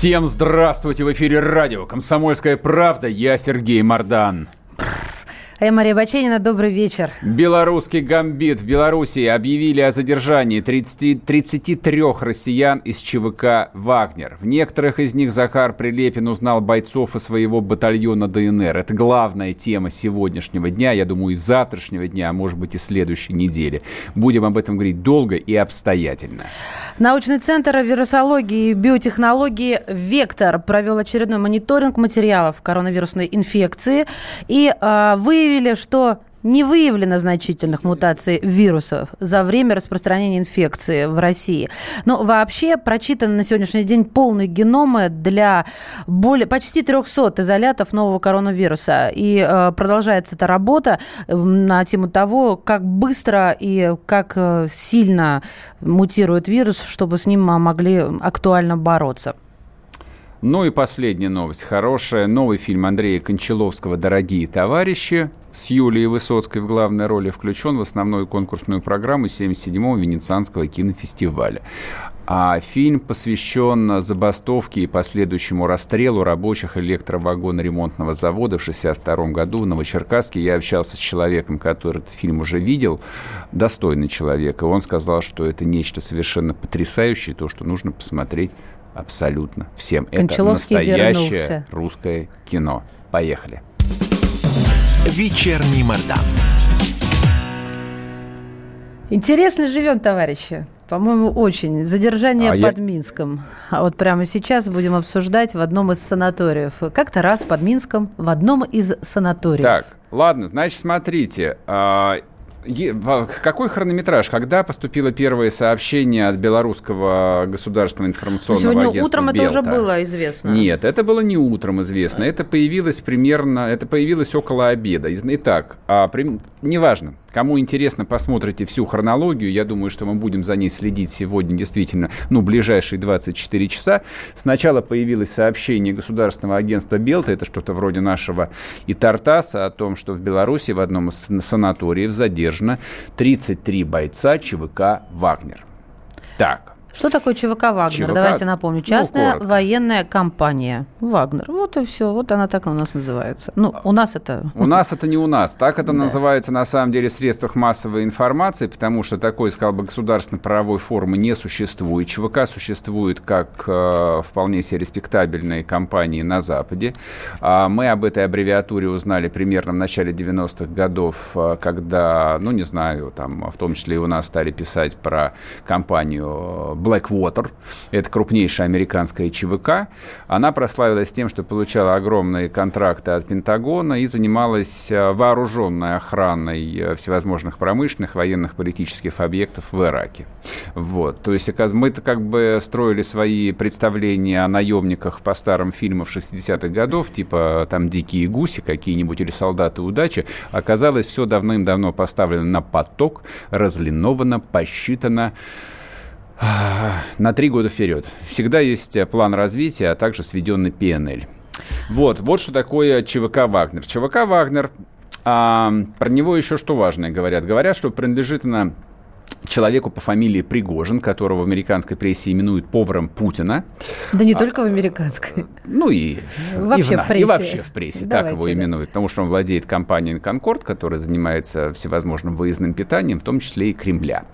Всем здравствуйте! В эфире радио «Комсомольская правда». Я Сергей Мордан. А я Мария Баченина. Добрый вечер. Белорусский гамбит. В Беларуси объявили о задержании 30, 33 россиян из ЧВК «Вагнер». В некоторых из них Захар Прилепин узнал бойцов из своего батальона ДНР. Это главная тема сегодняшнего дня, я думаю, и завтрашнего дня, а может быть и следующей недели. Будем об этом говорить долго и обстоятельно. Научный центр вирусологии и биотехнологии «Вектор» провел очередной мониторинг материалов коронавирусной инфекции и э, выявили, что не выявлено значительных мутаций вирусов за время распространения инфекции в России. Но вообще прочитаны на сегодняшний день полные геномы для более, почти 300 изолятов нового коронавируса. И э, продолжается эта работа э, на тему того, как быстро и как э, сильно мутирует вирус, чтобы с ним могли актуально бороться. Ну и последняя новость. Хорошая. Новый фильм Андрея Кончаловского «Дорогие товарищи» с Юлией Высоцкой в главной роли включен в основную конкурсную программу 77-го Венецианского кинофестиваля. А фильм посвящен забастовке и последующему расстрелу рабочих электровагоноремонтного завода в 1962 году в Новочеркасске. Я общался с человеком, который этот фильм уже видел, достойный человек, и он сказал, что это нечто совершенно потрясающее, то, что нужно посмотреть абсолютно всем. Это настоящее вернулся. русское кино. Поехали. Вечерний Мордан. Интересно живем, товарищи. По-моему, очень. Задержание а под я... Минском. А вот прямо сейчас будем обсуждать в одном из санаториев. Как-то раз под Минском в одном из санаториев. Так, ладно, значит, смотрите. Какой хронометраж? Когда поступило первое сообщение от белорусского государственного информационного Сегодня агентства утром Белта? это уже было известно. Нет, это было не утром известно. Это появилось примерно, это появилось около обеда. Итак, а, при, неважно, Кому интересно, посмотрите всю хронологию. Я думаю, что мы будем за ней следить сегодня действительно, ну, ближайшие 24 часа. Сначала появилось сообщение государственного агентства Белта, это что-то вроде нашего и Тартаса, о том, что в Беларуси в одном из санаториев задержано 33 бойца ЧВК «Вагнер». Так, что такое ЧВК «Вагнер»? ЧВК, Давайте напомню. Ну, Частная ну, военная компания «Вагнер». Вот и все. Вот она так у нас называется. Ну, у нас это... У нас это не у нас. Так это да. называется на самом деле в средствах массовой информации, потому что такой, сказал бы, государственной правовой формы не существует. ЧВК существует как э, вполне себе респектабельные компании на Западе. А мы об этой аббревиатуре узнали примерно в начале 90-х годов, э, когда, ну, не знаю, там, в том числе и у нас стали писать про компанию Blackwater, это крупнейшая американская ЧВК, она прославилась тем, что получала огромные контракты от Пентагона и занималась э, вооруженной охраной э, всевозможных промышленных, военных, политических объектов в Ираке. Вот. То есть мы-то как бы строили свои представления о наемниках по старым фильмам 60-х годов, типа там «Дикие гуси» какие-нибудь или «Солдаты удачи». Оказалось, все давным-давно поставлено на поток, разлиновано, посчитано, на три года вперед. Всегда есть э, план развития, а также сведенный PNL. Вот, вот что такое ЧВК «Вагнер». ЧВК «Вагнер», а, про него еще что важное говорят. Говорят, что принадлежит она человеку по фамилии Пригожин, которого в американской прессе именуют поваром Путина. Да не а, только в американской. Ну и вообще и в, в прессе. И вообще в прессе, Давайте, так его да. именуют. Потому что он владеет компанией «Конкорд», которая занимается всевозможным выездным питанием, в том числе и Кремля.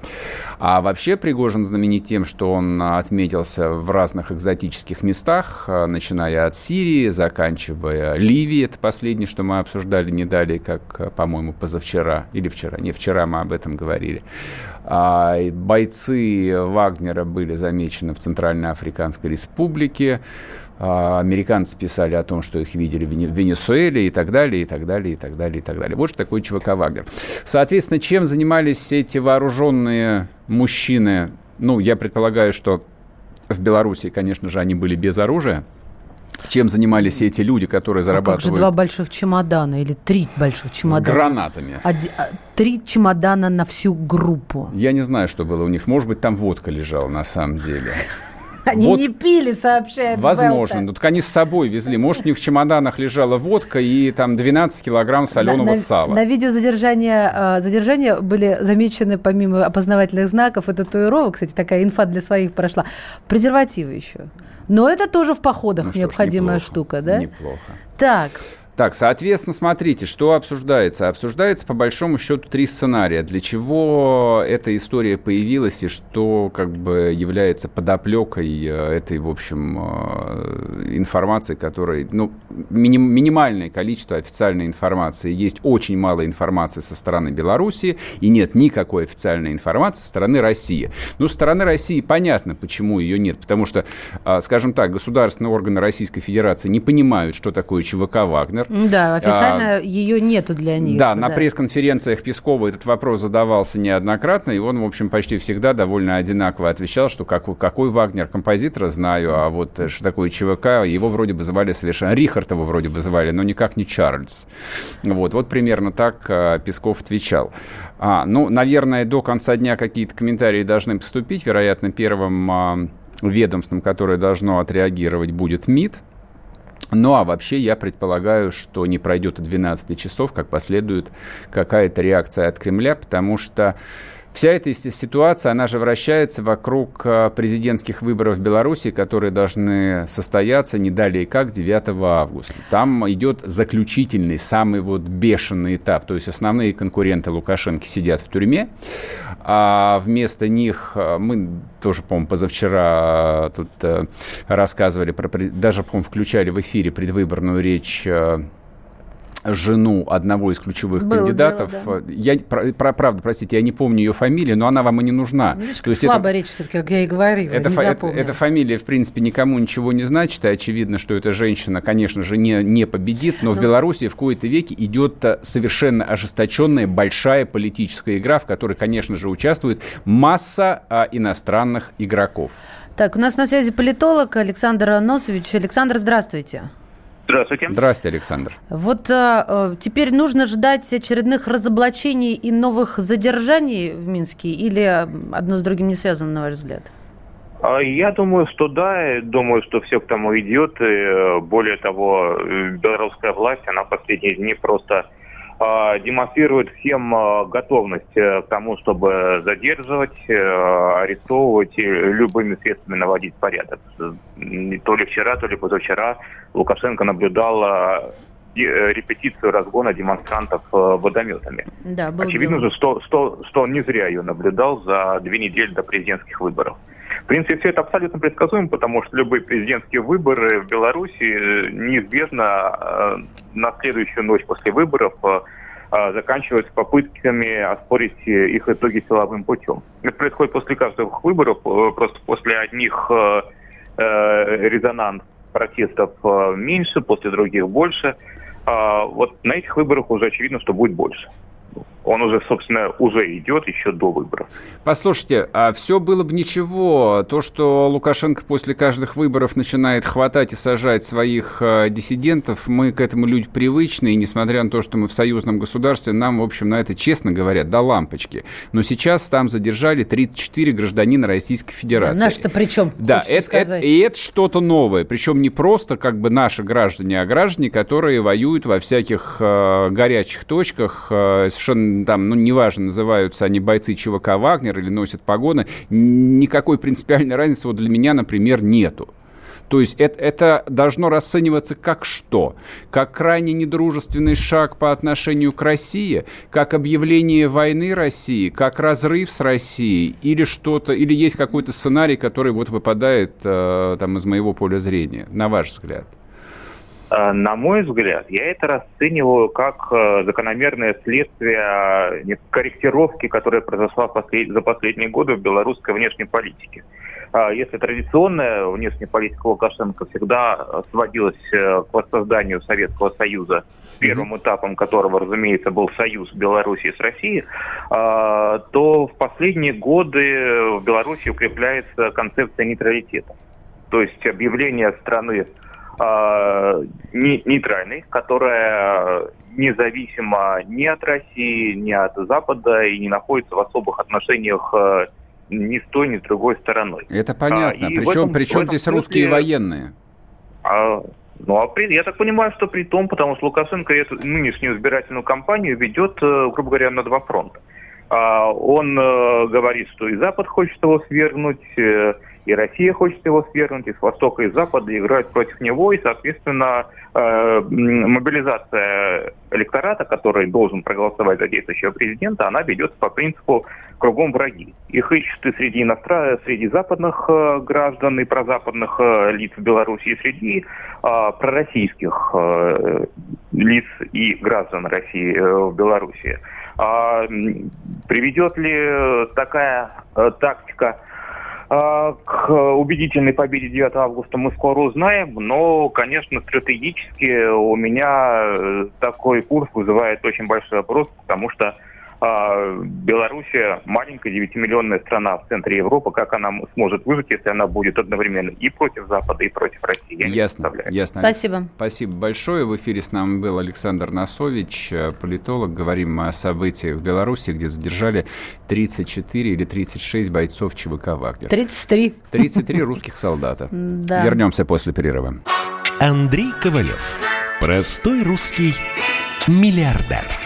А вообще Пригожин знаменит тем, что он отметился в разных экзотических местах, начиная от Сирии, заканчивая Ливией. Это последнее, что мы обсуждали не далее, как, по-моему, позавчера или вчера. Не вчера мы об этом говорили. А, бойцы Вагнера были замечены в Центральной Африканской Республике. А, американцы писали о том, что их видели в Венесуэле и так далее, и так далее, и так далее, и так далее. Вот что такое ЧВК Вагнер. Соответственно, чем занимались эти вооруженные мужчины? Ну, я предполагаю, что в Беларуси, конечно же, они были без оружия. Чем занимались эти люди, которые зарабатывают... А как же два больших чемодана или три больших чемодана? С гранатами. Оди... А, три чемодана на всю группу. Я не знаю, что было у них. Может быть, там водка лежала на самом деле. Они вот, не пили, сообщает Возможно. Ну, так они с собой везли. Может, у них в чемоданах лежала водка и там 12 килограмм соленого на, сала. На видео задержания, задержания были замечены, помимо опознавательных знаков и татуировок, кстати, такая инфа для своих прошла, презервативы еще. Но это тоже в походах ну, необходимая ж, штука, да? Неплохо. Так. Так, соответственно, смотрите, что обсуждается. Обсуждается, по большому счету, три сценария. Для чего эта история появилась и что как бы является подоплекой э, этой, в общем, э, информации, которой, ну, миним, минимальное количество официальной информации. Есть очень мало информации со стороны Беларуси и нет никакой официальной информации со стороны России. Ну, со стороны России понятно, почему ее нет. Потому что, э, скажем так, государственные органы Российской Федерации не понимают, что такое ЧВК «Вагнер», да, официально а, ее нету для них. Да, на пресс-конференциях Пескова этот вопрос задавался неоднократно, и он, в общем, почти всегда довольно одинаково отвечал, что какой, какой Вагнер композитора знаю, а вот что такое ЧВК, его вроде бы звали совершенно... Рихартова вроде бы звали, но никак не Чарльз. Вот, вот примерно так а, Песков отвечал. А, ну, наверное, до конца дня какие-то комментарии должны поступить. Вероятно, первым а, ведомством, которое должно отреагировать, будет МИД. Ну а вообще я предполагаю, что не пройдет и 12 часов, как последует какая-то реакция от Кремля, потому что Вся эта ситуация, она же вращается вокруг э, президентских выборов в Беларуси, которые должны состояться не далее как 9 августа. Там идет заключительный, самый вот бешеный этап. То есть основные конкуренты Лукашенко сидят в тюрьме, а вместо них э, мы тоже, по-моему, позавчера тут э, рассказывали, про, даже, по-моему, включали в эфире предвыборную речь жену одного из ключевых Было кандидатов. Дело, да. Я, про, про, правда, простите, я не помню ее фамилию, но она вам и не нужна. Ну, видишь, То есть слабая это, речь все-таки, как я и говорила, это, не это, эта фамилия, в принципе, никому ничего не значит, и очевидно, что эта женщина, конечно же, не, не победит, но, но в ну. Беларуси в кои-то веке идет совершенно ожесточенная большая политическая игра, в которой, конечно же, участвует масса а, иностранных игроков. Так, у нас на связи политолог Александр Носович. Александр, здравствуйте. Здравствуйте. Здравствуйте, Александр. Вот а, теперь нужно ждать очередных разоблачений и новых задержаний в Минске или одно с другим не связано, на ваш взгляд? А, я думаю, что да. Думаю, что все к тому идет. И, э, более того, белорусская власть, она в последние дни просто демонстрирует всем а, готовность э, к тому, чтобы задерживать, э, арестовывать и любыми средствами наводить порядок. То ли вчера, то ли позавчера Лукашенко наблюдал э, репетицию разгона демонстрантов водометами. Да, Очевидно же, что, что, что он не зря ее наблюдал за две недели до президентских выборов. В принципе, все это абсолютно предсказуемо, потому что любые президентские выборы в Беларуси неизбежно на следующую ночь после выборов э, э, заканчиваются попытками оспорить их итоги силовым путем. Это происходит после каждых выборов, э, просто после одних резонанс протестов меньше, после других больше. Вот на этих выборах уже очевидно, что будет больше он уже, собственно, уже идет еще до выборов. Послушайте, а все было бы ничего. То, что Лукашенко после каждых выборов начинает хватать и сажать своих э, диссидентов, мы к этому люди привычны, и несмотря на то, что мы в союзном государстве, нам, в общем, на это, честно говоря, до лампочки. Но сейчас там задержали 34 гражданина Российской Федерации. Да, наши-то при чем? Да, это, это, и это что-то новое. Причем не просто как бы наши граждане, а граждане, которые воюют во всяких э, горячих точках, э, совершенно там, ну, неважно, называются они бойцы ЧВК «Вагнер» или носят погоны, никакой принципиальной разницы вот для меня, например, нету. То есть это, это должно расцениваться как что? Как крайне недружественный шаг по отношению к России? Как объявление войны России? Как разрыв с Россией? Или что-то? Или есть какой-то сценарий, который вот выпадает э, там из моего поля зрения, на ваш взгляд? Э, на мой взгляд, я это расцениваю как э, закономерное следствие э, корректировки, которая произошла за последние годы в белорусской внешней политике. Если традиционная внешняя политика Лукашенко всегда сводилась к воссозданию Советского Союза, первым этапом которого, разумеется, был союз Белоруссии с Россией, то в последние годы в Беларуси укрепляется концепция нейтралитета. То есть объявление страны э, нейтральной, которая независима ни от России, ни от Запада и не находится в особых отношениях э, ни с той, ни с другой стороной. Это понятно. А, причем этом, причем здесь смысле, русские военные? А, ну, а при, я так понимаю, что при том, потому что Лукашенко эту нынешнюю избирательную кампанию ведет, э, грубо говоря, на два фронта. А, он э, говорит, что и Запад хочет его свергнуть, э, и Россия хочет его свергнуть, и с Востока и Запада играют против него, и, соответственно, э, мобилизация электората, который должен проголосовать за действующего президента, она ведется по принципу кругом враги. Их ищут и среди иностранных, среди западных э, граждан и прозападных э, лиц в Беларуси, и среди э, пророссийских э, лиц и граждан России в Беларуси. А, приведет ли такая тактика к убедительной победе 9 августа мы скоро узнаем, но, конечно, стратегически у меня э, такой курс вызывает очень большой вопрос, потому что а, Белоруссия маленькая 9-миллионная страна в центре Европы. Как она сможет выжить, если она будет одновременно и против Запада, и против России? Я ясно, ясно. Спасибо. Спасибо большое. В эфире с нами был Александр Насович, э, политолог. Говорим о событиях в Беларуси, где задержали 34 или 36 бойцов ЧВК «Вагнер». 33. 33 русских солдата. Да. Вернемся после перерыва. Андрей Ковалев. Простой русский миллиардер.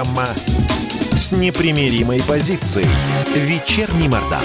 Программа с непримиримой позицией. Вечерний Мордан.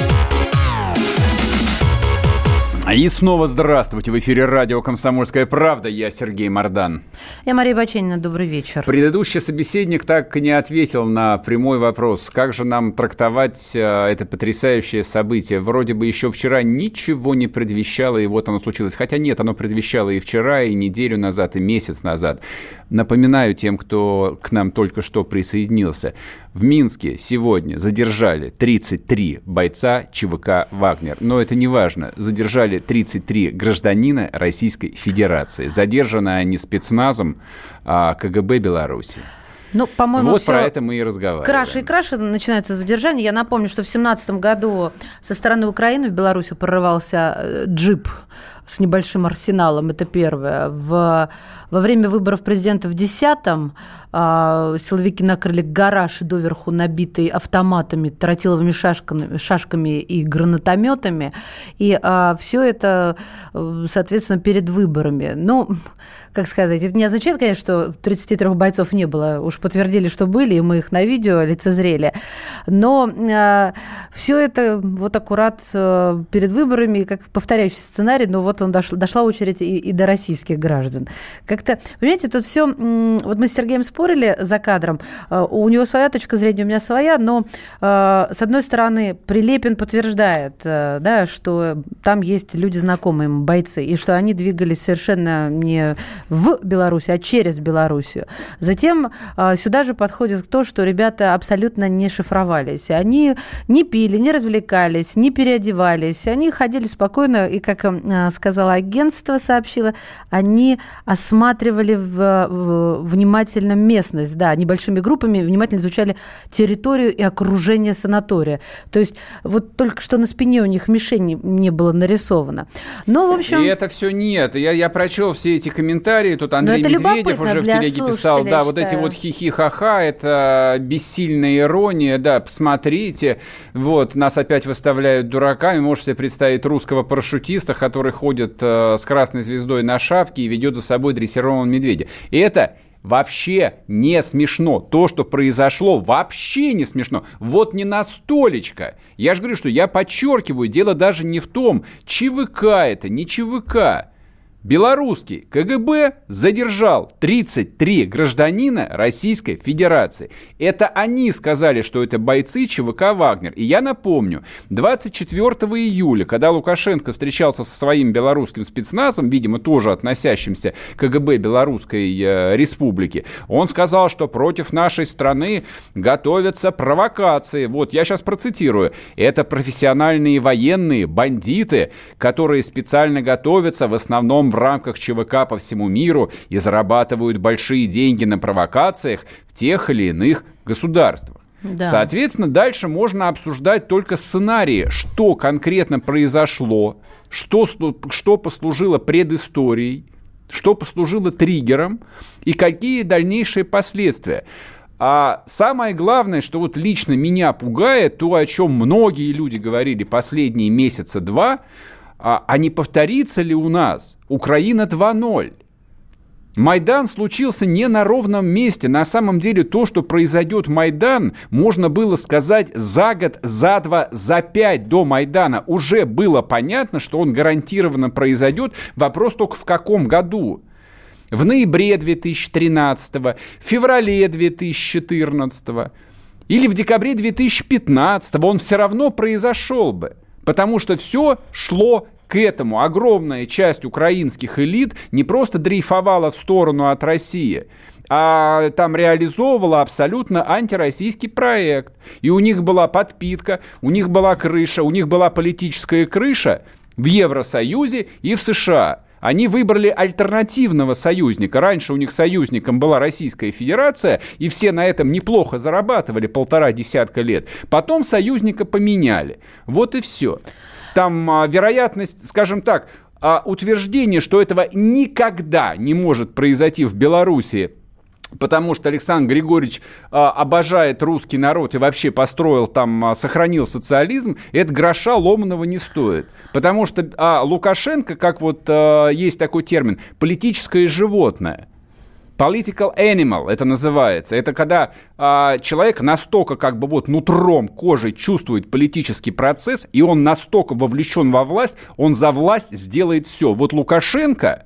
И снова здравствуйте. В эфире радио «Комсомольская правда». Я Сергей Мордан. Я Мария Баченина. Добрый вечер. Предыдущий собеседник так не ответил на прямой вопрос. Как же нам трактовать э, это потрясающее событие? Вроде бы еще вчера ничего не предвещало, и вот оно случилось. Хотя нет, оно предвещало и вчера, и неделю назад, и месяц назад. Напоминаю тем, кто к нам только что присоединился. В Минске сегодня задержали 33 бойца ЧВК «Вагнер». Но это не важно. Задержали 33 гражданина Российской Федерации. Задержаны они спецназом а, КГБ Беларуси. Ну, по-моему, вот про это мы и разговариваем. Краше и краше начинаются задержания. Я напомню, что в 2017 году со стороны Украины в Беларуси прорывался э, джип с небольшим арсеналом, это первое. В, во время выборов президента в 2010-м а, силовики накрыли гараж доверху набитый автоматами, тротиловыми шашками, шашками и гранатометами. И а, все это, э, соответственно, перед выборами. Ну, как сказать, это не означает, конечно, что 33 бойцов не было. Уж подтвердили, что были, и мы их на видео лицезрели. Но а, все это вот аккурат а, перед выборами, как повторяющий сценарий, но вот он дошла, дошла очередь и, и до российских граждан. Как-то, понимаете, тут все... Вот мы с Сергеем спорим, спорили за кадром. Э, у него своя точка зрения, у меня своя, но э, с одной стороны Прилепин подтверждает, э, да, что там есть люди знакомые ему, бойцы, и что они двигались совершенно не в Беларуси, а через Белоруссию. Затем сюда же подходит то, что ребята абсолютно не шифровались. Они не пили, не развлекались, не переодевались. Они ходили спокойно, и, как сказала агентство, сообщило, они осматривали в, в внимательном месте местность, да, небольшими группами внимательно изучали территорию и окружение санатория. То есть вот только что на спине у них мишень не, не было нарисовано. Но, в общем... И это все нет. Я, я прочел все эти комментарии. Тут Андрей Медведев уже в телеге писал, да, вот эти вот хихи-ха-ха, это бессильная ирония, да, посмотрите, вот, нас опять выставляют дураками, можете себе представить русского парашютиста, который ходит э, с красной звездой на шапке и ведет за собой дрессированного медведя. И это Вообще не смешно. То, что произошло, вообще не смешно. Вот не настолечко. Я же говорю, что я подчеркиваю, дело даже не в том, ЧВК это, не ЧВК. Белорусский КГБ задержал 33 гражданина Российской Федерации. Это они сказали, что это бойцы ЧВК «Вагнер». И я напомню, 24 июля, когда Лукашенко встречался со своим белорусским спецназом, видимо, тоже относящимся к КГБ Белорусской э, Республики, он сказал, что против нашей страны готовятся провокации. Вот, я сейчас процитирую. Это профессиональные военные, бандиты, которые специально готовятся в основном в рамках ЧВК по всему миру и зарабатывают большие деньги на провокациях в тех или иных государствах. Да. Соответственно, дальше можно обсуждать только сценарии, что конкретно произошло, что, что послужило предысторией, что послужило триггером и какие дальнейшие последствия. А самое главное, что вот лично меня пугает, то, о чем многие люди говорили последние месяца два – а, а не повторится ли у нас Украина 2.0? Майдан случился не на ровном месте. На самом деле то, что произойдет Майдан, можно было сказать за год, за два, за пять до Майдана. Уже было понятно, что он гарантированно произойдет. Вопрос только в каком году. В ноябре 2013, в феврале 2014 или в декабре 2015 он все равно произошел бы. Потому что все шло к этому. Огромная часть украинских элит не просто дрейфовала в сторону от России, а там реализовывала абсолютно антироссийский проект. И у них была подпитка, у них была крыша, у них была политическая крыша в Евросоюзе и в США. Они выбрали альтернативного союзника. Раньше у них союзником была Российская Федерация, и все на этом неплохо зарабатывали полтора десятка лет. Потом союзника поменяли. Вот и все. Там а, вероятность, скажем так, а, утверждение, что этого никогда не может произойти в Беларуси, потому что Александр Григорьевич а, обожает русский народ и вообще построил там, сохранил социализм, это гроша ломаного не стоит. Потому что а, Лукашенко, как вот есть такой термин, политическое животное – Political animal это называется. Это когда а, человек настолько как бы вот нутром, кожей чувствует политический процесс, и он настолько вовлечен во власть, он за власть сделает все. Вот Лукашенко,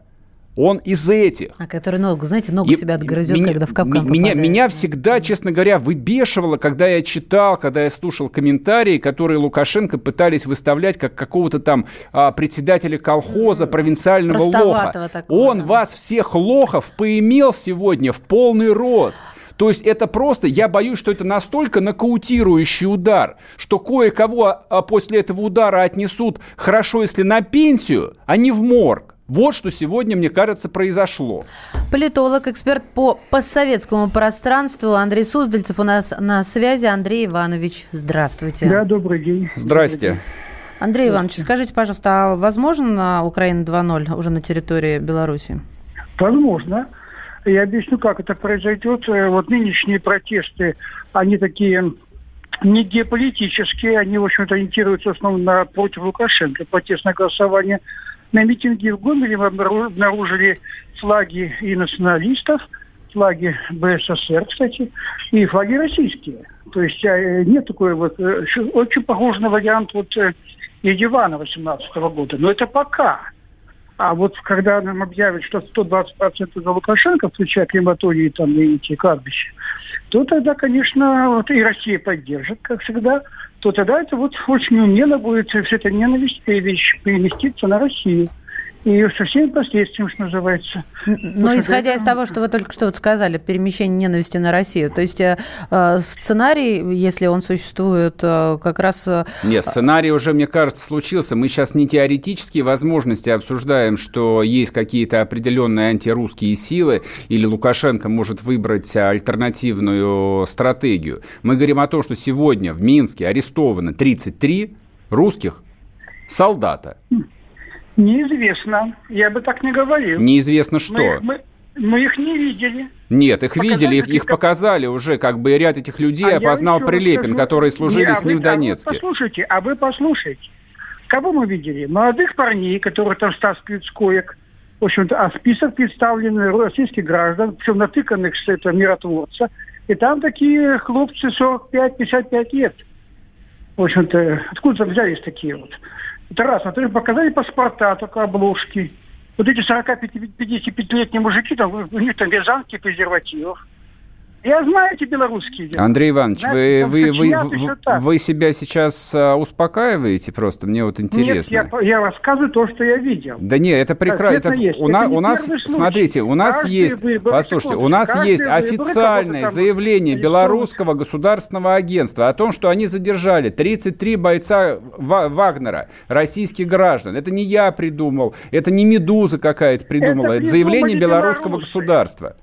он из этих. А который ногу, знаете, ногу и себя отгрызет, меня, когда в капкан меня, меня всегда, честно говоря, выбешивало, когда я читал, когда я слушал комментарии, которые Лукашенко пытались выставлять как какого-то там а, председателя колхоза, провинциального лоха. Такого, он да. вас всех лохов поимел сегодня в полный рост. То есть это просто, я боюсь, что это настолько нокаутирующий удар, что кое-кого а, после этого удара отнесут хорошо, если на пенсию, а не в морг. Вот что сегодня, мне кажется, произошло. Политолог, эксперт по постсоветскому пространству Андрей Суздальцев у нас на связи. Андрей Иванович, здравствуйте. Да, добрый день. Здрасте. Андрей Иванович, скажите, пожалуйста, а возможно Украина 2.0 уже на территории Беларуси? Возможно. Я объясню, как это произойдет. Э, вот нынешние протесты, они такие не геополитические, они, в общем-то, ориентируются в основном на против Лукашенко, протестное голосование – на митинге в Гомеле мы обнаружили флаги и националистов, флаги БССР, кстати, и флаги российские. То есть э, нет такой вот, э, очень похож на вариант вот э, Еревана 18 года. Но это пока. А вот когда нам объявят, что 120% за Лукашенко, включая крематории там, и эти кладбища, то тогда, конечно, вот и Россия поддержит, как всегда – то тогда это вот очень умело будет все это ненависть переместиться на Россию и со всеми последствиями, что называется. Но исходя из того, что вы только что вот сказали, перемещение ненависти на Россию, то есть э, э сценарий, если он существует, э, как раз... Э, Нет, сценарий уже, мне кажется, случился. Мы сейчас не теоретические возможности обсуждаем, что есть какие-то определенные антирусские силы, или Лукашенко может выбрать альтернативную стратегию. Мы говорим о том, что сегодня в Минске арестовано 33 русских солдата. Неизвестно. Я бы так не говорил. Неизвестно что. Мы, мы, мы их не видели. Нет, их показали видели, их, их показали уже, как бы ряд этих людей а опознал Прилепин, скажу, которые служили не, а с ним в Донецке. А вы послушайте, а вы послушайте. Кого мы видели? Молодых парней, которые там стаскивают с коек. В общем-то, а список представлен российских граждан, причем натыканных с этого миротворца. И там такие хлопцы 45-55 лет. В общем-то, откуда взялись такие вот? Это раз. Во-вторых, показали паспорта, только обложки. Вот эти 45-55-летние мужики, там, у них там вязанки презервативов. Я знаю эти белорусские дела. Андрей Иванович, Знаете, вы, вы, вы, вы, себя сейчас а, успокаиваете просто? Мне вот интересно. Нет, я, я рассказываю то, что я видел. Да нет, это прекрасно. Это, у, на, у нас, смотрите, у нас каждый есть, выбор, послушайте, у нас есть официальное заявление белорусского государственного агентства о том, что они задержали 33 бойца Вагнера, российских граждан. Это не я придумал, это не «Медуза» какая-то придумала, это, это заявление белорусского белорусы. государства.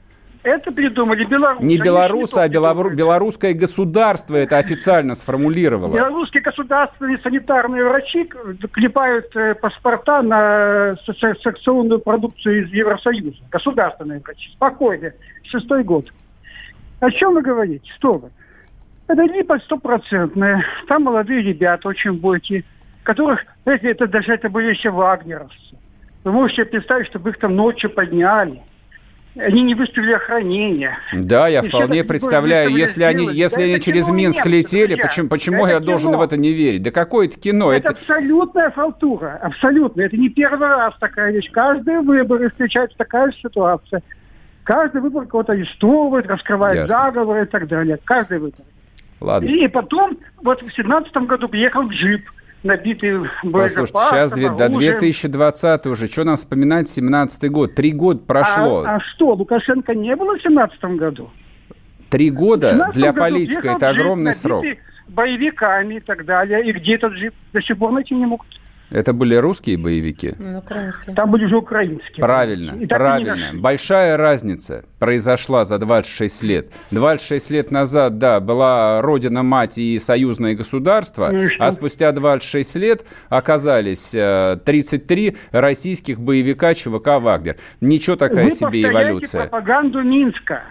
Это придумали белорусы. Не белорусы, а белору... белорусское государство это официально сформулировало. Белорусские государственные санитарные врачи клепают э, паспорта на секционную продукцию из Евросоюза. Государственные врачи. Спокойно. Шестой год. О чем вы говорите? Что вы? Это липа стопроцентная. Там молодые ребята очень бойкие, которых, знаете, это даже это были еще вагнеровцы. Вы можете представить, чтобы их там ночью подняли – они не выставили охранение. Да, я и вполне представляю, если они, если они через Минск летели, друзья. почему, почему я кино. должен в это не верить? Да какое это кино? Это, это абсолютная фалтура, абсолютно. Это не первый раз такая вещь. Каждые выборы встречается такая же ситуация. Каждый выбор кого-то арестовывает, раскрывает Ясно. заговоры и так далее. Каждый выбор. Ладно. И потом, вот в семнадцатом году приехал джип набитые боезапасом. Послушайте, сейчас до 2020 уже, что нам вспоминать 17 год? Три года прошло. А, а что, Лукашенко не было в 17 году? Три года для политика – это огромный срок. боевиками и так далее. И где этот джип до сих пор найти не могут. Это были русские боевики? Ну, украинские. Там были уже украинские. Правильно, и правильно. Большая разница произошла за 26 лет. 26 лет назад, да, была Родина-мать и союзное государство, ну а спустя 26 лет оказались 33 э, российских боевика ЧВК «Вагнер». Ничего такая Вы себе эволюция. пропаганду Минска.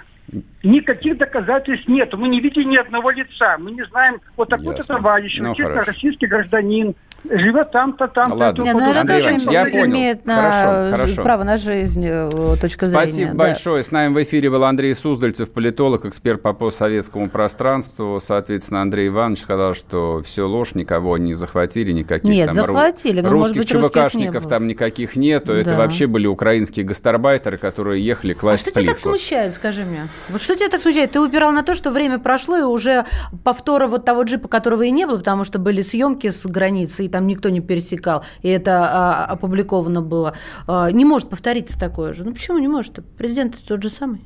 Никаких доказательств нет. Мы не видели ни одного лица. Мы не знаем, вот такой-то товарищ, ну, российский гражданин, живет там-то, там-то. Ладно, Не, ну, это тоже я имеет на, хорошо, хорошо. право на жизнь, э, точка зрения. Спасибо да. большое. С нами в эфире был Андрей Суздальцев, политолог, эксперт по постсоветскому пространству. Соответственно, Андрей Иванович сказал, что все ложь, никого не захватили, никаких нет, там захватили, но, русских быть, ЧВКшников не там никаких нету. Да. Это вообще были украинские гастарбайтеры, которые ехали класть А что тебя так смущает, скажи мне? Вот что тебя так смущает? Ты упирал на то, что время прошло, и уже повтора вот того джипа, которого и не было, потому что были съемки с границы, и там никто не пересекал и это а, опубликовано было, а, не может повториться такое же. Ну почему не может? Президент тот же самый.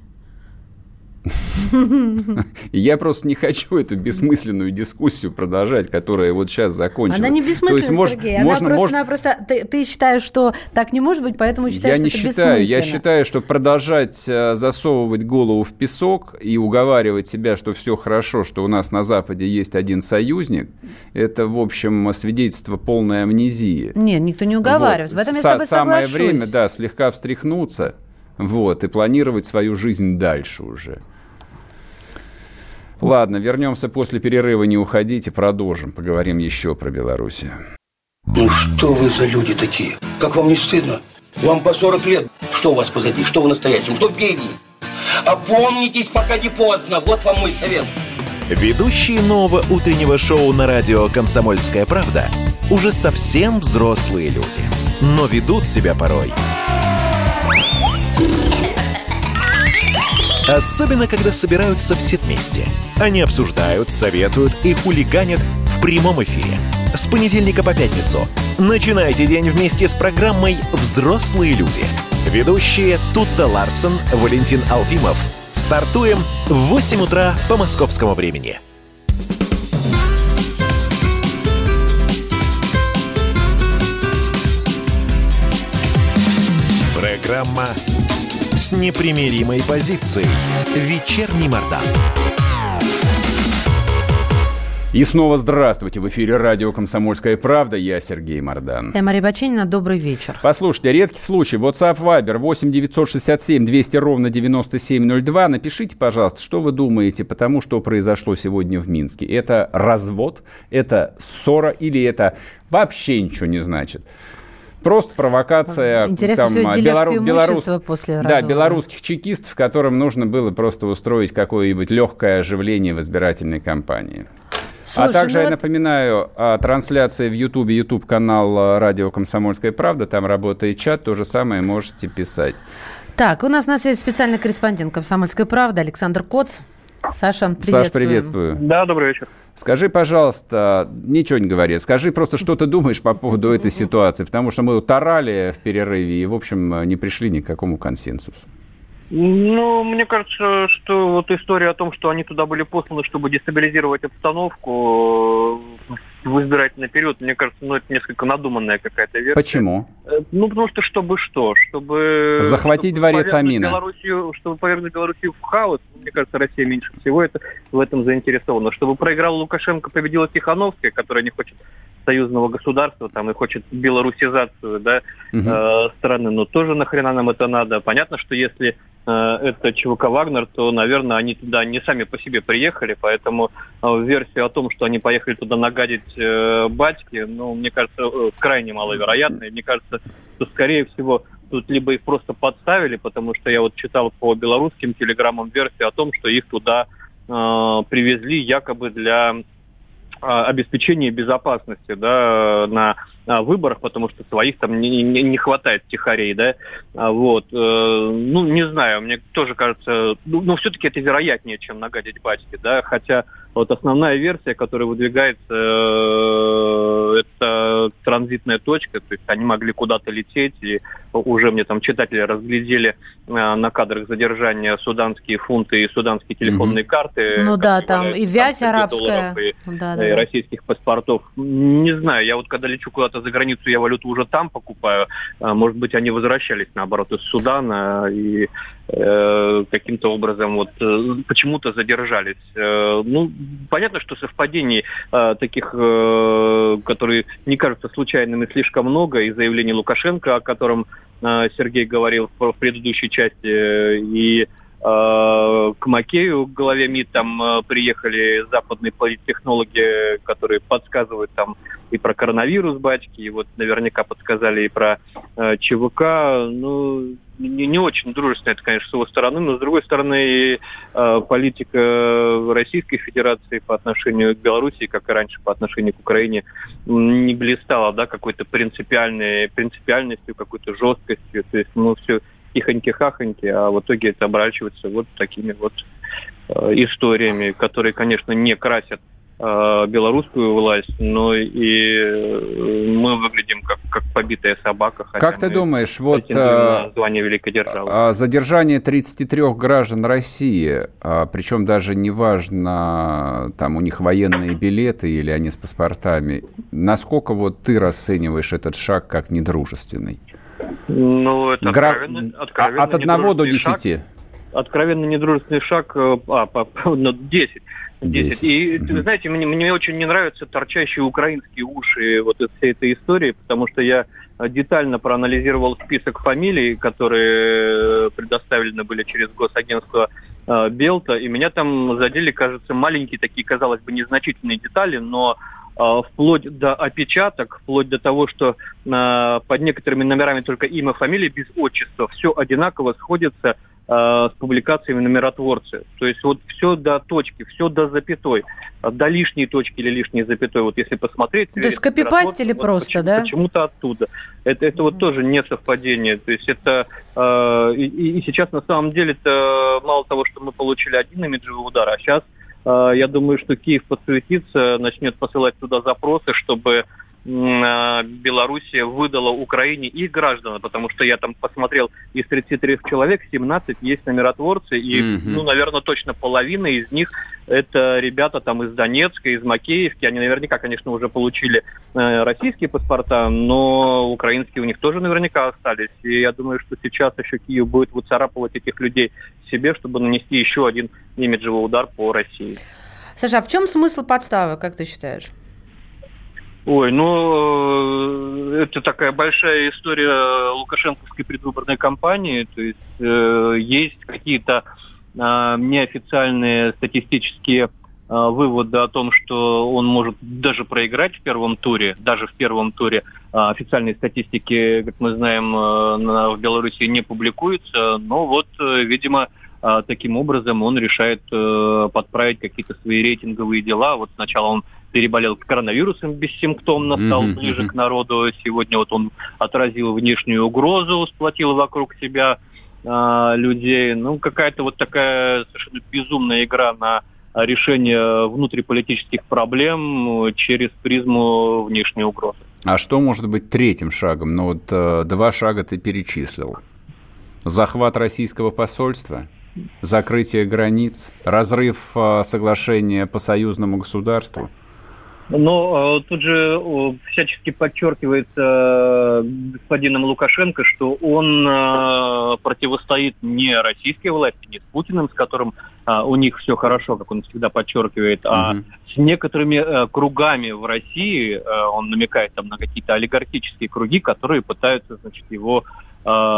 Я просто не хочу эту бессмысленную дискуссию продолжать, которая вот сейчас закончена. Она не бессмысленная, Сергей. Она можно, просто, можно... просто ты, ты считаешь, что так не может быть, поэтому считаешь, я что не это считаю. Я считаю, что продолжать э, засовывать голову в песок и уговаривать себя, что все хорошо, что у нас на Западе есть один союзник, это, в общем, свидетельство полной амнезии. Нет, никто не уговаривает. Вот. В этом я с тобой Самое время, да, слегка встряхнуться вот, и планировать свою жизнь дальше уже. Ладно, вернемся после перерыва, не уходите, продолжим, поговорим еще про Белоруссию. Ну что вы за люди такие? Как вам не стыдно? Вам по 40 лет. Что у вас позади? Что вы настоящем? Что впереди? Опомнитесь, пока не поздно. Вот вам мой совет. Ведущие нового утреннего шоу на радио «Комсомольская правда» уже совсем взрослые люди. Но ведут себя порой Особенно, когда собираются все вместе. Они обсуждают, советуют и хулиганят в прямом эфире. С понедельника по пятницу. Начинайте день вместе с программой «Взрослые люди». Ведущие Тутта Ларсон, Валентин Алфимов. Стартуем в 8 утра по московскому времени. Программа с непримиримой позицией. Вечерний Мордан. И снова здравствуйте. В эфире радио «Комсомольская правда». Я Сергей Мордан. Я Мария Баченина. Добрый вечер. Послушайте, редкий случай. WhatsApp Viber 8 967 200 ровно 9702. Напишите, пожалуйста, что вы думаете по тому, что произошло сегодня в Минске. Это развод, это ссора или это вообще ничего не значит? Просто провокация Интересно, там, все белору, белорус, после Да, белорусских чекистов, которым нужно было просто устроить какое-нибудь легкое оживление в избирательной кампании. Слушай, а также ну я вот... напоминаю о трансляции в Ютубе, Ютуб канал Радио Комсомольская правда, там работает чат, то же самое можете писать. Так, у нас на связи специальный корреспондент «Комсомольской правды» Александр Коц. Саша, приветствую. Саш, приветствую. Да, добрый вечер. Скажи, пожалуйста, ничего не говори, скажи просто, что ты думаешь по поводу этой ситуации, потому что мы тарали в перерыве и, в общем, не пришли ни к какому консенсусу. Ну, мне кажется, что вот история о том, что они туда были посланы, чтобы дестабилизировать обстановку в избирательный период, мне кажется, ну, это несколько надуманная какая-то версия. Почему? Э, ну, потому что чтобы что? Чтобы... Захватить чтобы дворец Амина. Белоруссию, чтобы повернуть Белоруссию в хаос, мне кажется, Россия меньше всего это, в этом заинтересована. Чтобы проиграл Лукашенко, победила Тихановская, которая не хочет союзного государства там и хочет белорусизацию да, угу. э, страны, но тоже нахрена нам это надо? Понятно, что если Э, это ЧВК «Вагнер», то, наверное, они туда не сами по себе приехали, поэтому э, версию о том, что они поехали туда нагадить э, батьки, ну, мне кажется, крайне маловероятно. мне кажется, что, скорее всего, тут либо их просто подставили, потому что я вот читал по белорусским телеграммам версию о том, что их туда э, привезли якобы для обеспечения безопасности да, на выборах, потому что своих там не, не, не хватает тихарей, да, а вот, э, ну, не знаю, мне тоже кажется, ну, все-таки это вероятнее, чем нагадить батьки, да, хотя вот основная версия, которая выдвигается, э, это транзитная точка, то есть они могли куда-то лететь, и уже мне там читатели разглядели э, на кадрах задержания суданские фунты и суданские телефонные mm-hmm. карты. Ну да, там и вязь арабская. И, да, да, и российских паспортов. Не знаю, я вот когда лечу куда-то за границу, я валюту уже там покупаю. А, может быть, они возвращались, наоборот, из Судана и э, каким-то образом вот э, почему-то задержались. Э, ну, понятно, что совпадений э, таких, э, которые не кажутся случайными, слишком много, и заявление Лукашенко, о котором э, Сергей говорил в, в предыдущей части, и Э, к Макею, к главе МИД, там э, приехали западные политтехнологи, которые подсказывают там и про коронавирус батьки, и вот наверняка подсказали и про э, ЧВК. Ну, не, не очень дружественно это, конечно, с его стороны, но с другой стороны э, политика Российской Федерации по отношению к Беларуси, как и раньше по отношению к Украине, не блистала, да, какой-то принципиальной, принципиальностью, какой-то жесткостью. То есть, ну, все тихоньки-хахоньки, а в итоге это оборачивается вот такими вот э, историями, которые, конечно, не красят белорусскую власть, но и э, мы выглядим как, как побитая собака. Как ты думаешь, вот звание великой державы. А, задержание 33 граждан России, а, причем даже неважно, там у них военные билеты или они с паспортами, насколько вот ты расцениваешь этот шаг как недружественный? Ну, это Гра... откровенно, откровенно От одного до десяти? Откровенно недружественный шаг, э, а, по, ну, 10. 10. 10. И, mm знаете, мне, мне очень не нравятся торчащие украинские уши вот от всей этой истории, потому что я детально проанализировал список фамилий, которые предоставлены были через госагентство э, Белта, и меня там задели, кажется, маленькие такие, казалось бы, незначительные детали, но а, вплоть до опечаток, вплоть до того, что э, под некоторыми номерами только имя, фамилия без отчества, все одинаково сходится э, с публикациями номеротворцы. То есть вот все до точки, все до запятой, до лишней точки или лишней запятой. Вот если посмотреть... То есть скопипастили вот просто, почему, да? Почему-то оттуда. Это, это вот тоже не совпадение. То есть это... Э, и, и сейчас на самом деле это мало того, что мы получили один имиджевый удар, а сейчас Э, я думаю, что Киев подсуетится, начнет посылать туда запросы, чтобы э, Белоруссия выдала Украине их граждан, потому что я там посмотрел, из 33 человек 17 есть номеротворцы, и, mm-hmm. ну, наверное, точно половина из них это ребята там из Донецка, из Макеевки. Они наверняка, конечно, уже получили э, российские паспорта, но украинские у них тоже наверняка остались. И я думаю, что сейчас еще Киев будет выцарапывать этих людей себе, чтобы нанести еще один имиджевый удар по России. Саша, а в чем смысл подставы, как ты считаешь? Ой, ну, э, это такая большая история лукашенковской предвыборной кампании. То есть э, есть какие-то а, неофициальные статистические а, выводы о том, что он может даже проиграть в первом туре, даже в первом туре. А, официальные статистики, как мы знаем, в Беларуси не публикуются, но вот, э, видимо, таким образом он решает э, подправить какие-то свои рейтинговые дела. Вот сначала он переболел коронавирусом бессимптомно, стал mm-hmm. ближе к народу. Сегодня вот он отразил внешнюю угрозу, сплотил вокруг себя э, людей. Ну, какая-то вот такая совершенно безумная игра на решение внутриполитических проблем через призму внешней угрозы. А что может быть третьим шагом? Ну вот э, два шага ты перечислил. Захват российского посольства, закрытие границ, разрыв э, соглашения по союзному государству – но э, тут же э, всячески подчеркивается э, господином Лукашенко, что он э, противостоит не российской власти, не с Путиным, с которым э, у них все хорошо, как он всегда подчеркивает, угу. а с некоторыми э, кругами в России, э, он намекает там на какие-то олигархические круги, которые пытаются, значит, его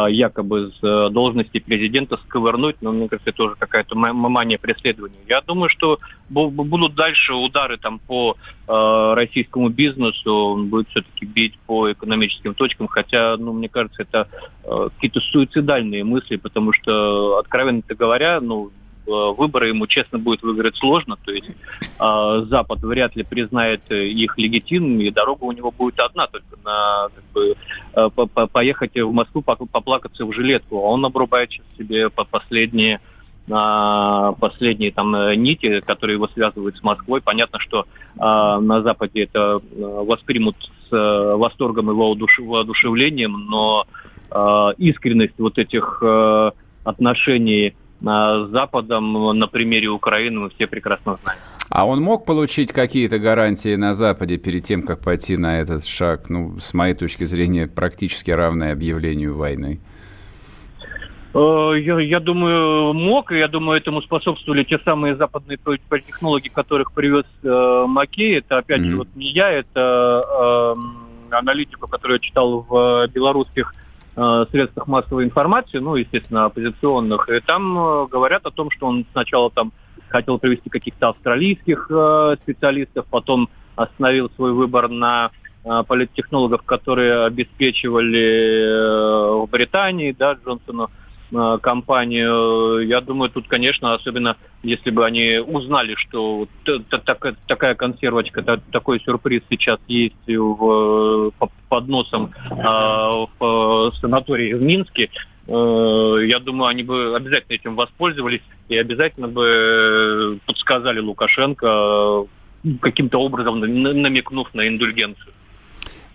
якобы с э, должности президента сковырнуть, но мне кажется, это тоже какая-то мания преследования. Я думаю, что будут дальше удары там по э, российскому бизнесу, он будет все-таки бить по экономическим точкам, хотя, ну, мне кажется, это э, какие-то суицидальные мысли, потому что, откровенно говоря, ну, выборы ему, честно, будет выиграть сложно. То есть э, Запад вряд ли признает их легитимными, и дорога у него будет одна, только на как бы, э, по -по поехать в Москву, поплакаться в жилетку. А он обрубает сейчас себе по последние а, последние там нити, которые его связывают с Москвой. Понятно, что э, на Западе это воспримут с э, восторгом и воодушевлением, но э, искренность вот этих э, отношений с Западом на примере Украины мы все прекрасно знаем. А он мог получить какие-то гарантии на Западе перед тем, как пойти на этот шаг, ну, с моей точки зрения, практически равное объявлению войны? Э, я, я думаю, мог, и я думаю, этому способствовали те самые западные политтехнологи, которых привез э, Макей. Это, опять mm-hmm. же, вот не я, это э, аналитику, которую я читал в белорусских Э, средствах массовой информации, ну, естественно, оппозиционных, и там э, говорят о том, что он сначала там хотел привести каких-то австралийских э, специалистов, потом остановил свой выбор на э, политтехнологов, которые обеспечивали э, в Британии, да, Джонсону. Э, компанию. Я думаю, тут, конечно, особенно если бы они узнали, что такая консервочка, такой сюрприз сейчас есть в, под носом а, в санатории в Минске, э, я думаю, они бы обязательно этим воспользовались и обязательно бы подсказали Лукашенко каким-то образом намекнув на индульгенцию.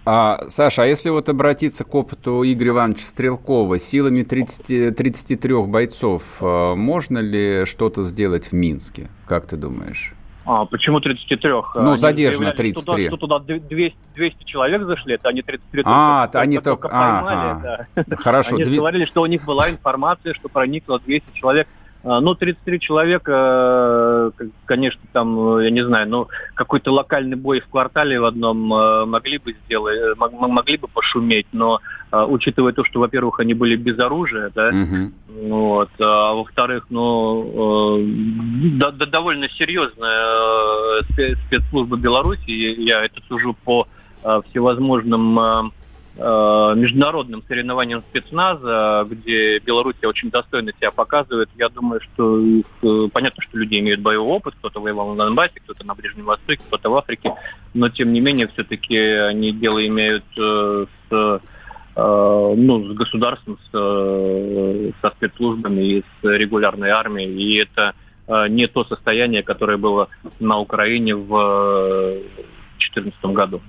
А, Саша, а если вот обратиться к опыту Игоря Ивановича Стрелкова, силами 30, 33 бойцов, а, можно ли что-то сделать в Минске, как ты думаешь? А, почему 33? Ну, они задержано 33. Что туда, туда 200, 200 человек зашли, это они 33 а, только, они только, только поймали. Ага. Да. Хорошо. Они 2... говорили, что у них была информация, что проникло 200 человек. А, ну, 33 человека, э, конечно, там, я не знаю, ну, какой-то локальный бой в квартале в одном э, могли бы сделать, э, могли бы пошуметь, но учитывая то, что, во-первых, они были без оружия, да, угу. вот, а во-вторых, ну, да, да, довольно серьезная спецслужба Беларуси, я это сужу по всевозможным Э, международным соревнованиям спецназа, где Белоруссия очень достойно себя показывает. Я думаю, что э, понятно, что люди имеют боевой опыт, кто-то воевал на Донбассе, кто-то на Ближнем Востоке, кто-то в Африке, но тем не менее все-таки они дело имеют э, с ну, с государством, с, со спецслужбами и с регулярной армией. И это не то состояние, которое было на Украине в 2014 году.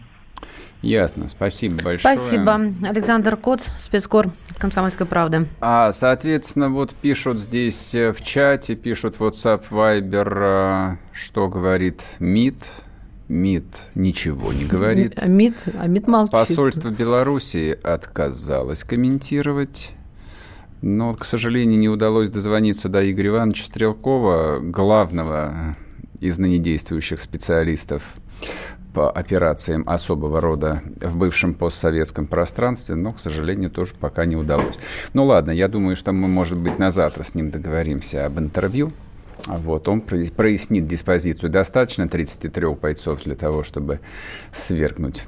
Ясно, спасибо большое. Спасибо. Александр Коц, спецкор «Комсомольской правды». А, соответственно, вот пишут здесь э, в чате, пишут WhatsApp, Viber, э, что говорит МИД. МИД ничего не говорит. А МИД, а МИД молчит. Посольство Белоруссии отказалось комментировать. Но, к сожалению, не удалось дозвониться до Игоря Ивановича Стрелкова, главного из ныне действующих специалистов по операциям особого рода в бывшем постсоветском пространстве, но, к сожалению, тоже пока не удалось. Ну ладно, я думаю, что мы, может быть, на завтра с ним договоримся об интервью. Вот, он прояснит диспозицию. Достаточно 33 бойцов для того, чтобы свергнуть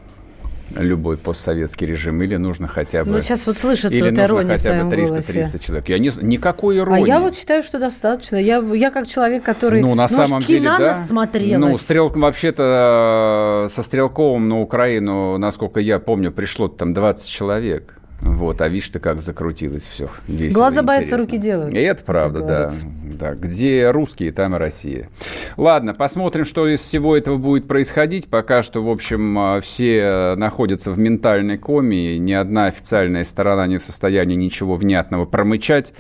любой постсоветский режим, или нужно хотя бы... Ну, сейчас вот слышится или вот нужно хотя бы 300-300 человек. Я не, никакой иронии. А я вот считаю, что достаточно. Я, я как человек, который ну, на самом деле, да. насмотрелась. Ну, стрел... вообще-то со Стрелковым на Украину, насколько я помню, пришло там 20 человек. Вот, а видишь ты, как закрутилось все. Весело, Глаза боятся, руки делают. И это правда, да. да. Где русские, там и Россия. Ладно, посмотрим, что из всего этого будет происходить. Пока что, в общем, все находятся в ментальной коме. И ни одна официальная сторона не в состоянии ничего внятного промычать.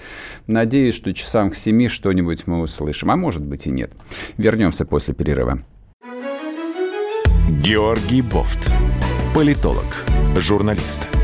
Надеюсь, что часам к семи что-нибудь мы услышим. А может быть и нет. Вернемся после перерыва. Георгий Бофт. Политолог, журналист –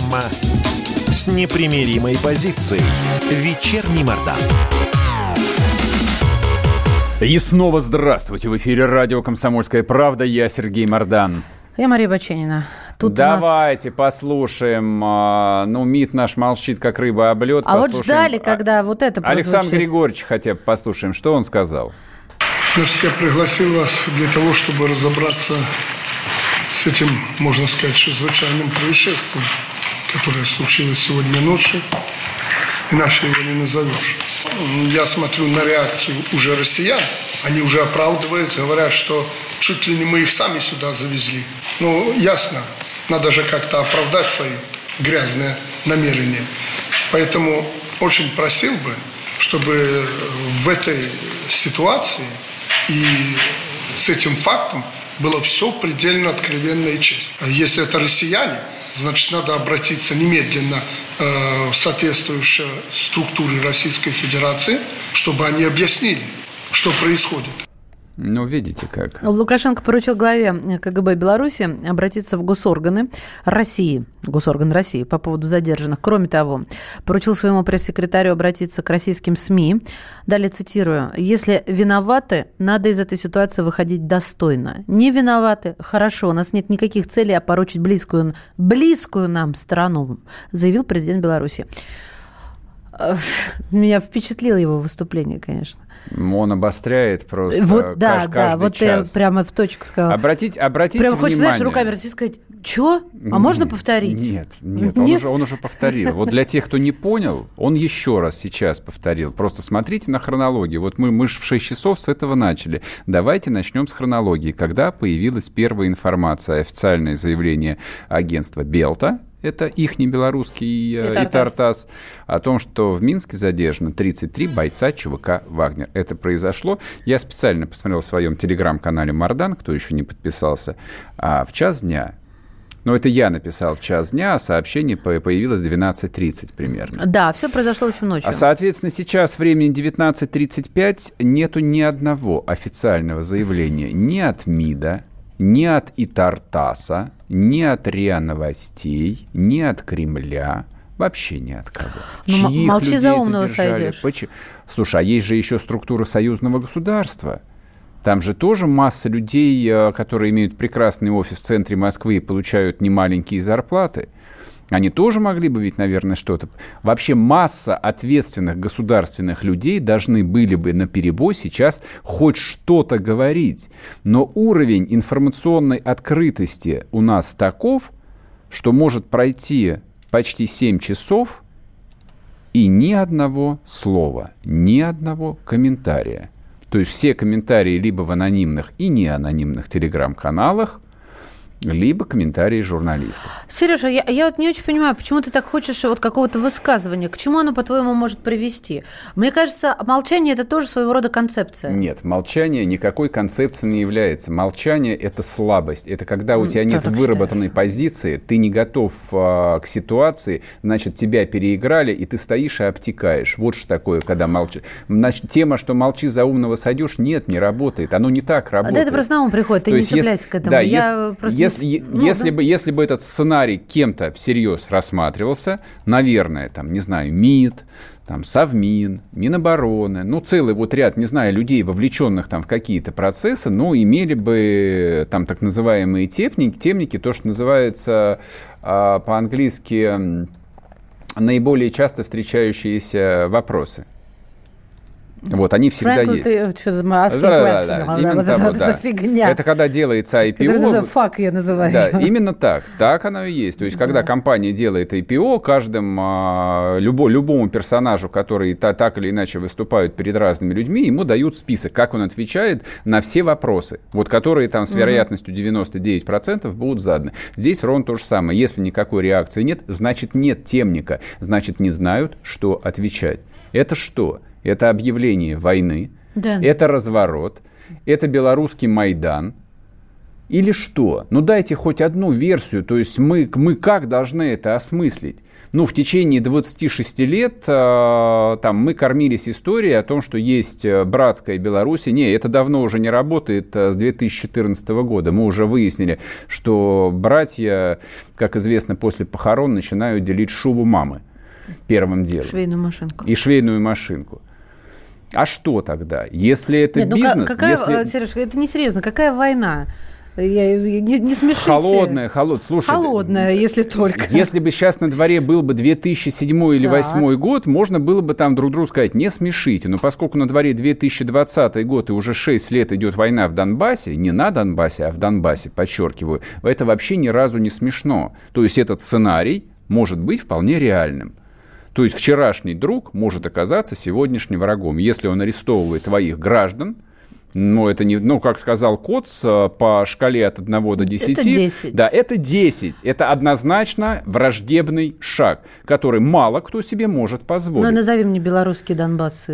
Программа с непримиримой позицией. Вечерний Мордан. И снова здравствуйте. В эфире радио «Комсомольская правда». Я Сергей Мордан. Я Мария Баченина. Тут Давайте нас... послушаем. Ну, МИД наш молчит, как рыба об лед. А послушаем. вот ждали, когда вот это прозвучит. Александр Григорьевич хотя бы послушаем, что он сказал. Значит, я пригласил вас для того, чтобы разобраться с этим, можно сказать, чрезвычайным происшествием, которое случилось сегодня ночью, иначе его не назовешь. Я смотрю на реакцию уже россиян, они уже оправдываются, говорят, что чуть ли не мы их сами сюда завезли. Ну, ясно, надо же как-то оправдать свои грязные намерения. Поэтому очень просил бы, чтобы в этой ситуации и с этим фактом было все предельно откровенно и честно. А если это россияне, значит, надо обратиться немедленно э, в соответствующие структуры Российской Федерации, чтобы они объяснили, что происходит. Ну, видите как. Лукашенко поручил главе КГБ Беларуси обратиться в госорганы России, госорган России по поводу задержанных. Кроме того, поручил своему пресс-секретарю обратиться к российским СМИ. Далее цитирую. «Если виноваты, надо из этой ситуации выходить достойно. Не виноваты, хорошо, у нас нет никаких целей опорочить близкую, близкую нам страну», заявил президент Беларуси. Меня впечатлило его выступление, конечно. Он обостряет просто вот, да, каждый да, вот час. я прямо в точку сказала. Обратить, обратите Прям хочешь, знаешь, руками сказать, что? А можно повторить? Нет, нет, он, Уже, он уже повторил. Вот для тех, кто не понял, он еще раз сейчас повторил. Просто смотрите на хронологию. Вот мы, мы же в 6 часов с этого начали. Давайте начнем с хронологии. Когда появилась первая информация, официальное заявление агентства Белта, это их не белорусский э, и Тартас. и Тартас, о том, что в Минске задержано 33 бойца ЧВК «Вагнер». Это произошло. Я специально посмотрел в своем телеграм-канале «Мардан», кто еще не подписался, а в час дня но это я написал в час дня, а сообщение появилось в 12.30 примерно. Да, все произошло очень ночью. А, соответственно, сейчас времени 19.35 нету ни одного официального заявления ни от МИДа, ни от Итартаса, ни от РИА Новостей, ни от Кремля, вообще ни от кого. Ну, Чьих молчи за умного сойдешь. Слушай, а есть же еще структура союзного государства. Там же тоже масса людей, э, которые имеют прекрасный офис в центре Москвы и получают немаленькие зарплаты – они тоже могли бы ведь, наверное, что-то... Вообще масса ответственных государственных людей должны были бы на перебой сейчас хоть что-то говорить. Но уровень информационной открытости у нас таков, что может пройти почти 7 часов и ни одного слова, ни одного комментария. То есть все комментарии либо в анонимных и неанонимных телеграм-каналах – либо комментарии журналистов. Сережа, я, я вот не очень понимаю, почему ты так хочешь вот какого-то высказывания? К чему оно, по-твоему, может привести? Мне кажется, молчание – это тоже своего рода концепция. Нет, молчание никакой концепцией не является. Молчание – это слабость. Это когда у тебя нет выработанной считаешь. позиции, ты не готов а, к ситуации, значит, тебя переиграли, и ты стоишь и обтекаешь. Вот что такое, когда молчишь. Значит, тема, что молчи за умного сойдешь, нет, не работает. Оно не так работает. Да это просто на ум приходит, ты То не цепляйся к этому. Да, я если, просто если, ну, если, да. бы, если бы этот сценарий кем-то всерьез рассматривался, наверное, там, не знаю, МИД, там, Совмин, Минобороны, ну, целый вот ряд, не знаю, людей, вовлеченных там в какие-то процессы, ну, имели бы там так называемые темники, темники то, что называется а, по-английски наиболее часто встречающиеся вопросы. Вот, они всегда Фрэнкл, есть. Ты, что да, да, да, именно того, это, да. фигня. Это когда делается IPO. Фак я называю. Да, именно так. Так оно и есть. То есть, когда да. компания делает IPO, каждым, а, любо, любому персонажу, который та, так или иначе выступает перед разными людьми, ему дают список, как он отвечает на все вопросы, вот которые там с вероятностью 99% будут заданы. Здесь ровно то же самое. Если никакой реакции нет, значит нет темника, значит не знают, что отвечать. Это что? Это объявление войны, да. это разворот, это белорусский Майдан. Или что? Ну дайте хоть одну версию, то есть мы, мы как должны это осмыслить? Ну, в течение 26 лет э, там, мы кормились историей о том, что есть э, братская Беларусь. Не, это давно уже не работает э, с 2014 года. Мы уже выяснили, что братья, как известно, после похорон начинают делить шубу мамы первым делом. Швейную машинку. И швейную машинку. А что тогда? Если это Нет, ну бизнес... Какая, если... Э, Сереж, это не серьезно. Какая война? Я, не, не смешите. Холодная, холод. Слушай, холодная, если только. Если бы сейчас на дворе был бы 2007 или 2008 год, можно было бы там друг другу сказать, не смешите. Но поскольку на дворе 2020 год и уже 6 лет идет война в Донбассе, не на Донбассе, а в Донбассе, подчеркиваю, это вообще ни разу не смешно. То есть этот сценарий может быть вполне реальным. То есть вчерашний друг может оказаться сегодняшним врагом. Если он арестовывает твоих граждан, ну, это не, ну, как сказал Коц, э, по шкале от 1 до 10. Это 10. Да, это 10. Это однозначно враждебный шаг, который мало кто себе может позволить. Ну, назовем мне белорусский Донбасс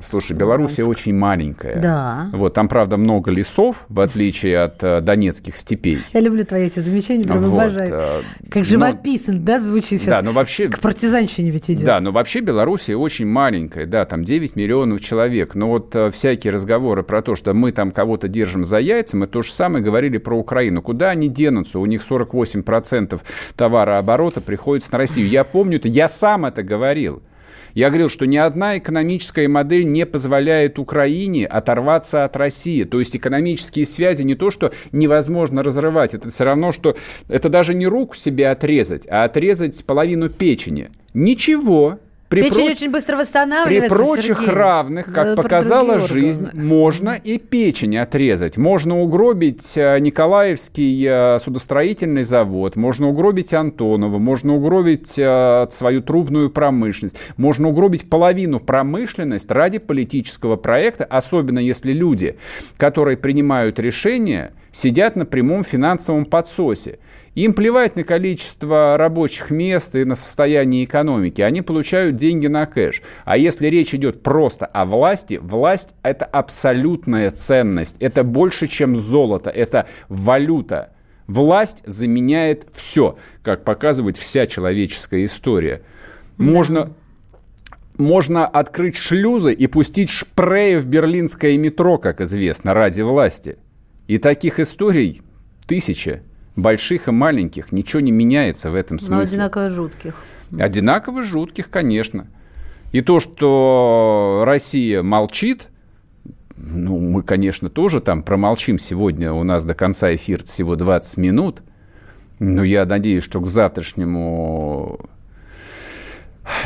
Слушай, Белоруссия очень маленькая. Да. Вот, там, правда, много лесов, в отличие от э, донецких степей. Я люблю твои эти замечания, прям вот, обожаю. Э, как живописно, но, да, звучит сейчас. Да, но вообще... К партизанщине ведь идет. Да, но вообще Белоруссия очень маленькая, да, там 9 миллионов человек. Но вот э, всякие разговоры про то, что мы там кого-то держим за яйца, мы то же самое говорили про Украину. Куда они денутся? У них 48% товарооборота приходится на Россию. Я помню это, я сам это говорил. Я говорил, что ни одна экономическая модель не позволяет Украине оторваться от России. То есть экономические связи не то, что невозможно разрывать, это все равно, что это даже не руку себе отрезать, а отрезать половину печени. Ничего, при Печень про... очень быстро восстанавливается, При прочих Сергей. равных, как Надо показала жизнь, органы. можно и печень отрезать. Можно угробить э, Николаевский э, судостроительный завод, можно угробить Антонова, можно угробить э, свою трубную промышленность, можно угробить половину промышленность ради политического проекта, особенно если люди, которые принимают решения, сидят на прямом финансовом подсосе. Им плевать на количество рабочих мест и на состояние экономики. Они получают деньги на кэш. А если речь идет просто о власти, власть – это абсолютная ценность. Это больше, чем золото. Это валюта. Власть заменяет все, как показывает вся человеческая история. Можно, можно открыть шлюзы и пустить шпреи в берлинское метро, как известно, ради власти. И таких историй тысячи больших и маленьких, ничего не меняется в этом смысле. Но одинаково жутких. Одинаково жутких, конечно. И то, что Россия молчит, ну, мы, конечно, тоже там промолчим сегодня. У нас до конца эфира всего 20 минут. Но я надеюсь, что к завтрашнему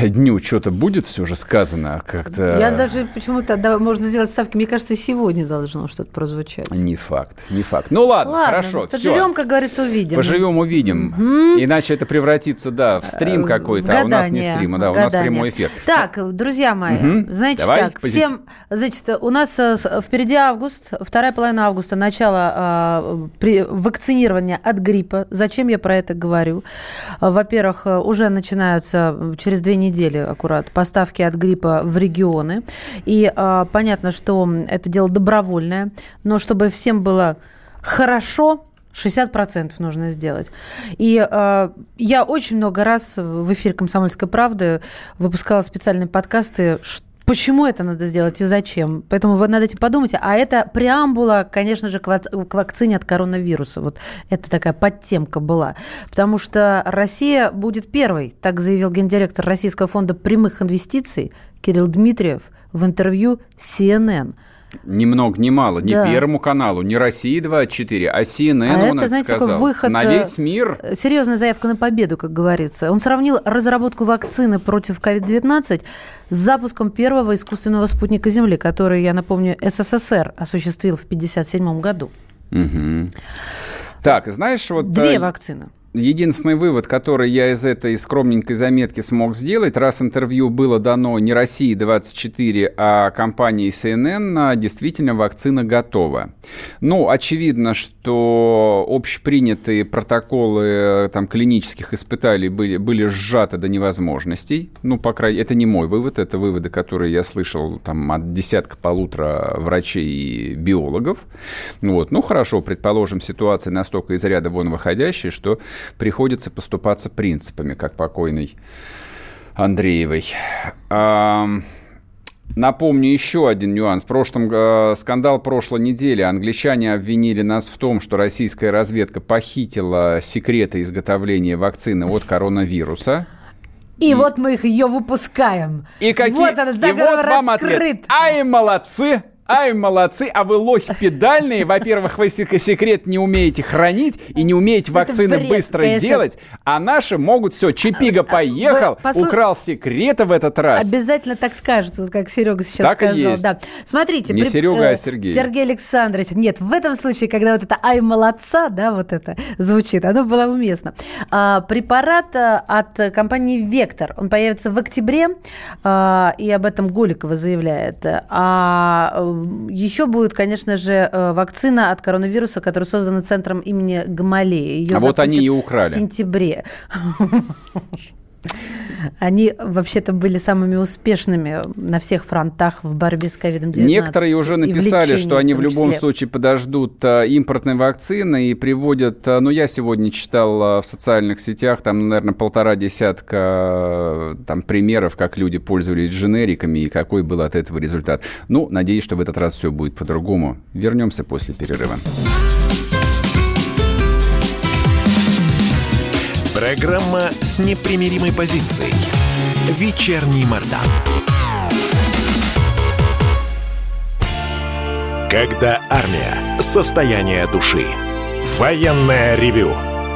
дню что-то будет все же сказано как-то... Я даже почему-то, да, можно сделать ставки, мне кажется, сегодня должно что-то прозвучать. Не факт, не факт. Ну ладно, ладно хорошо, Поживем, все. как говорится, увидим. Поживем, увидим. Угу. Иначе это превратится, да, в стрим э, какой-то, гадание, а у нас не стрим, да, у нас прямой эфир. Так, друзья мои, угу. значит Давай, так, позитив. всем, значит, у нас э, впереди август, вторая половина августа, начало э, при, вакцинирования от гриппа. Зачем я про это говорю? Во-первых, уже начинаются через две недели аккурат поставки от гриппа в регионы. И э, понятно, что это дело добровольное, но чтобы всем было хорошо, 60% нужно сделать. И э, я очень много раз в эфире «Комсомольской правды» выпускала специальные подкасты, Почему это надо сделать и зачем? Поэтому вы над этим подумайте. А это преамбула, конечно же, к, к вакцине от коронавируса. Вот это такая подтемка была. Потому что Россия будет первой, так заявил гендиректор Российского фонда прямых инвестиций Кирилл Дмитриев в интервью CNN. Ни много, ни мало. Да. Первому каналу, не России 24, а CNN А он это, знаете, сказал. такой выход, На э, весь мир. Серьезная заявка на победу, как говорится. Он сравнил разработку вакцины против COVID-19 с запуском первого искусственного спутника Земли, который, я напомню, СССР осуществил в 1957 году. Мгм. Так, знаешь, вот... Две э, вакцины. Единственный вывод, который я из этой скромненькой заметки смог сделать, раз интервью было дано не России 24, а компании CNN, действительно вакцина готова. Ну, очевидно, что общепринятые протоколы э, там, клинических испытаний были, были сжаты до невозможностей. Ну, по крайней это не мой вывод, это выводы, которые я слышал там, от десятка полутора врачей и биологов. Вот. Ну, хорошо, предположим, ситуация настолько из ряда вон выходящая, что приходится поступаться принципами, как покойный Андреевой. Напомню еще один нюанс. В прошлом, э, скандал прошлой недели. Англичане обвинили нас в том, что российская разведка похитила секреты изготовления вакцины от коронавируса. И, вот мы их ее выпускаем. И какие... Вот этот и вот вам раскрыт. ответ. Ай, молодцы! Ай, молодцы, а вы лохи педальные. Во-первых, вы сек- секрет не умеете хранить и не умеете вакцины бред, быстро конечно. делать. А наши могут все. Чипига поехал, послу- украл секреты в этот раз. Обязательно так скажут, вот как Серега сейчас Так и сказал. есть. Да. Смотрите, Не Серега, а Сергей. Сергей Александрович. Нет, в этом случае, когда вот это «ай, молодца», да, вот это звучит, оно было уместно. А, препарат а, от компании «Вектор», он появится в октябре, а, и об этом Голикова заявляет. А э, еще будет, конечно же, э, вакцина от коронавируса, которая создана центром имени Гамалеи. Её А вот они и украли. В сентябре. Они вообще-то были самыми успешными на всех фронтах в борьбе с ковидом-19. Некоторые уже написали, что они в в любом числе. случае подождут а, импортной вакцины и приводят, а, ну, я сегодня читал а, в социальных сетях, там, наверное, полтора десятка там примеров, как люди пользовались дженериками и какой был от этого результат. Ну, надеюсь, что в этот раз все будет по-другому. Вернемся после перерыва. Программа с непримиримой позицией. Вечерний Мордан. Когда армия. Состояние души. Военное ревю.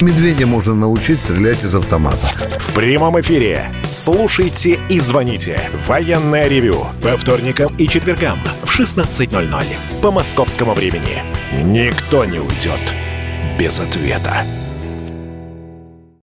Медведя можно научить стрелять из автомата. В прямом эфире. Слушайте и звоните. Военное ревю. По вторникам и четвергам в 16.00 по московскому времени. Никто не уйдет без ответа.